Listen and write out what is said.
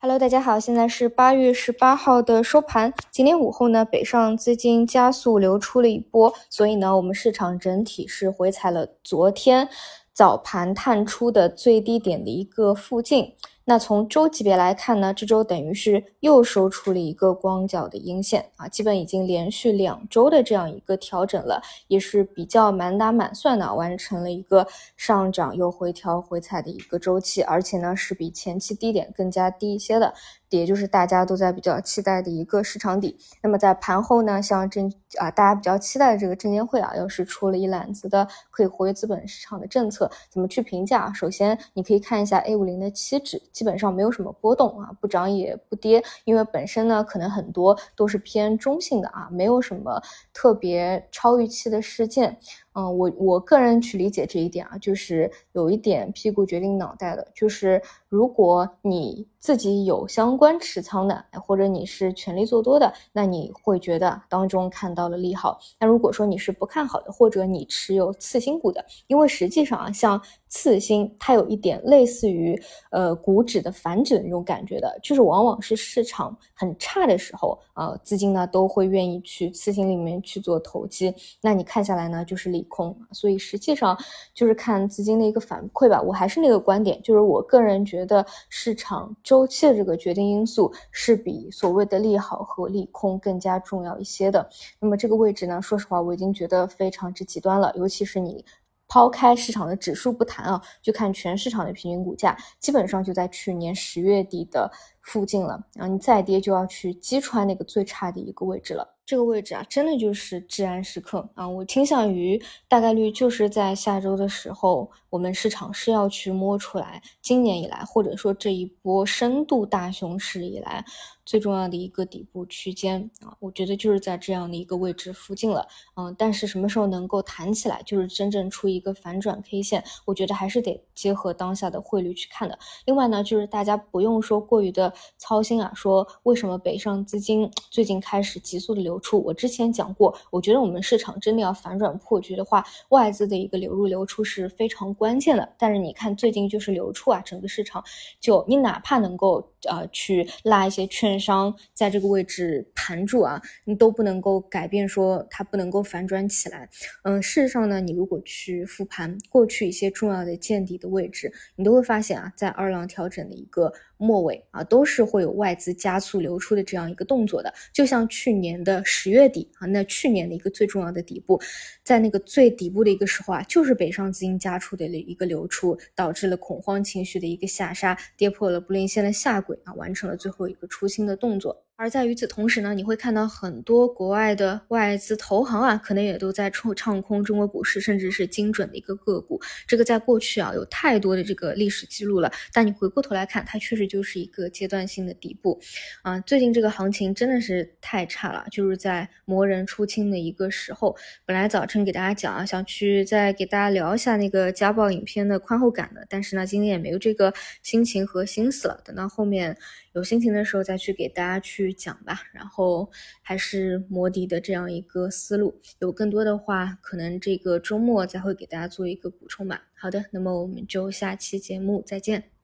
Hello，大家好，现在是八月十八号的收盘。今天午后呢，北上资金加速流出了一波，所以呢，我们市场整体是回踩了昨天早盘探出的最低点的一个附近。那从周级别来看呢，这周等于是又收出了一个光脚的阴线啊，基本已经连续两周的这样一个调整了，也是比较满打满算的完成了一个上涨又回调回踩的一个周期，而且呢是比前期低点更加低一些的。也就是大家都在比较期待的一个市场底。那么在盘后呢，像证啊，大家比较期待的这个证监会啊，又是出了一揽子的可以活跃资本市场的政策，怎么去评价？首先，你可以看一下 A 五零的期指，基本上没有什么波动啊，不涨也不跌，因为本身呢，可能很多都是偏中性的啊，没有什么特别超预期的事件。嗯，我我个人去理解这一点啊，就是有一点屁股决定脑袋的，就是如果你自己有相关持仓的，或者你是全力做多的，那你会觉得当中看到了利好。那如果说你是不看好的，或者你持有次新股的，因为实际上啊，像。次新它有一点类似于呃股指的反指的那种感觉的，就是往往是市场很差的时候啊，资金呢都会愿意去次新里面去做投机。那你看下来呢，就是利空，所以实际上就是看资金的一个反馈吧。我还是那个观点，就是我个人觉得市场周期的这个决定因素是比所谓的利好和利空更加重要一些的。那么这个位置呢，说实话我已经觉得非常之极端了，尤其是你。抛开市场的指数不谈啊，就看全市场的平均股价，基本上就在去年十月底的附近了。然后你再跌就要去击穿那个最差的一个位置了。这个位置啊，真的就是至暗时刻啊！我倾向于大概率就是在下周的时候，我们市场是要去摸出来今年以来，或者说这一波深度大熊市以来最重要的一个底部区间啊！我觉得就是在这样的一个位置附近了，嗯，但是什么时候能够弹起来，就是真正出一个反转 K 线，我觉得还是得结合当下的汇率去看的。另外呢，就是大家不用说过于的操心啊，说为什么北上资金最近开始急速的流。出我之前讲过，我觉得我们市场真的要反转破局的话，外资的一个流入流出是非常关键的。但是你看最近就是流出啊，整个市场就你哪怕能够呃去拉一些券商在这个位置盘住啊，你都不能够改变说它不能够反转起来。嗯，事实上呢，你如果去复盘过去一些重要的见底的位置，你都会发现啊，在二浪调整的一个。末尾啊，都是会有外资加速流出的这样一个动作的，就像去年的十月底啊，那去年的一个最重要的底部，在那个最底部的一个时候啊，就是北上资金加出的一个流出，导致了恐慌情绪的一个下杀，跌破了布林线的下轨啊，完成了最后一个出新的动作。而在与此同时呢，你会看到很多国外的外资投行啊，可能也都在唱唱空中国股市，甚至是精准的一个个股。这个在过去啊，有太多的这个历史记录了。但你回过头来看，它确实就是一个阶段性的底部啊。最近这个行情真的是太差了，就是在魔人出清的一个时候。本来早晨给大家讲啊，想去再给大家聊一下那个家暴影片的宽厚感的，但是呢，今天也没有这个心情和心思了。等到后面。有心情的时候再去给大家去去讲吧，然后还是摩迪的这样一个思路，有更多的话，可能这个周末再会给大家做一个补充吧。好的，那么我们就下期节目再见。